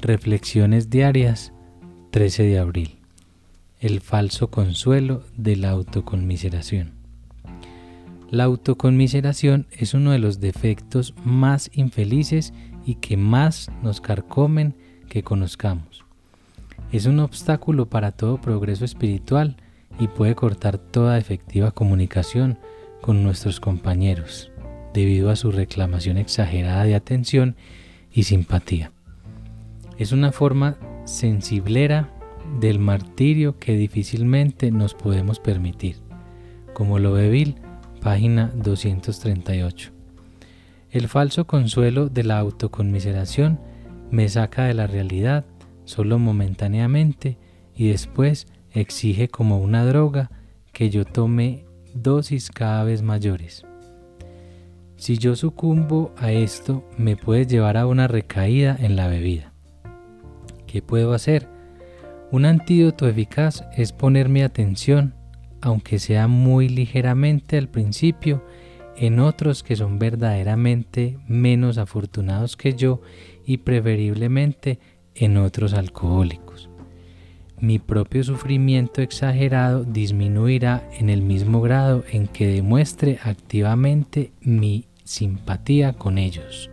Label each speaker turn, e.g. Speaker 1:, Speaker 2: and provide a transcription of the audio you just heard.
Speaker 1: Reflexiones diarias 13 de abril. El falso consuelo de la autoconmiseración. La autoconmiseración es uno de los defectos más infelices y que más nos carcomen que conozcamos. Es un obstáculo para todo progreso espiritual y puede cortar toda efectiva comunicación con nuestros compañeros debido a su reclamación exagerada de atención y simpatía. Es una forma sensiblera del martirio que difícilmente nos podemos permitir, como lo ve Bill, página 238. El falso consuelo de la autoconmiseración me saca de la realidad solo momentáneamente y después exige como una droga que yo tome dosis cada vez mayores. Si yo sucumbo a esto, me puede llevar a una recaída en la bebida. ¿Qué puedo hacer? Un antídoto eficaz es ponerme atención, aunque sea muy ligeramente al principio, en otros que son verdaderamente menos afortunados que yo y preferiblemente en otros alcohólicos. Mi propio sufrimiento exagerado disminuirá en el mismo grado en que demuestre activamente mi simpatía con ellos.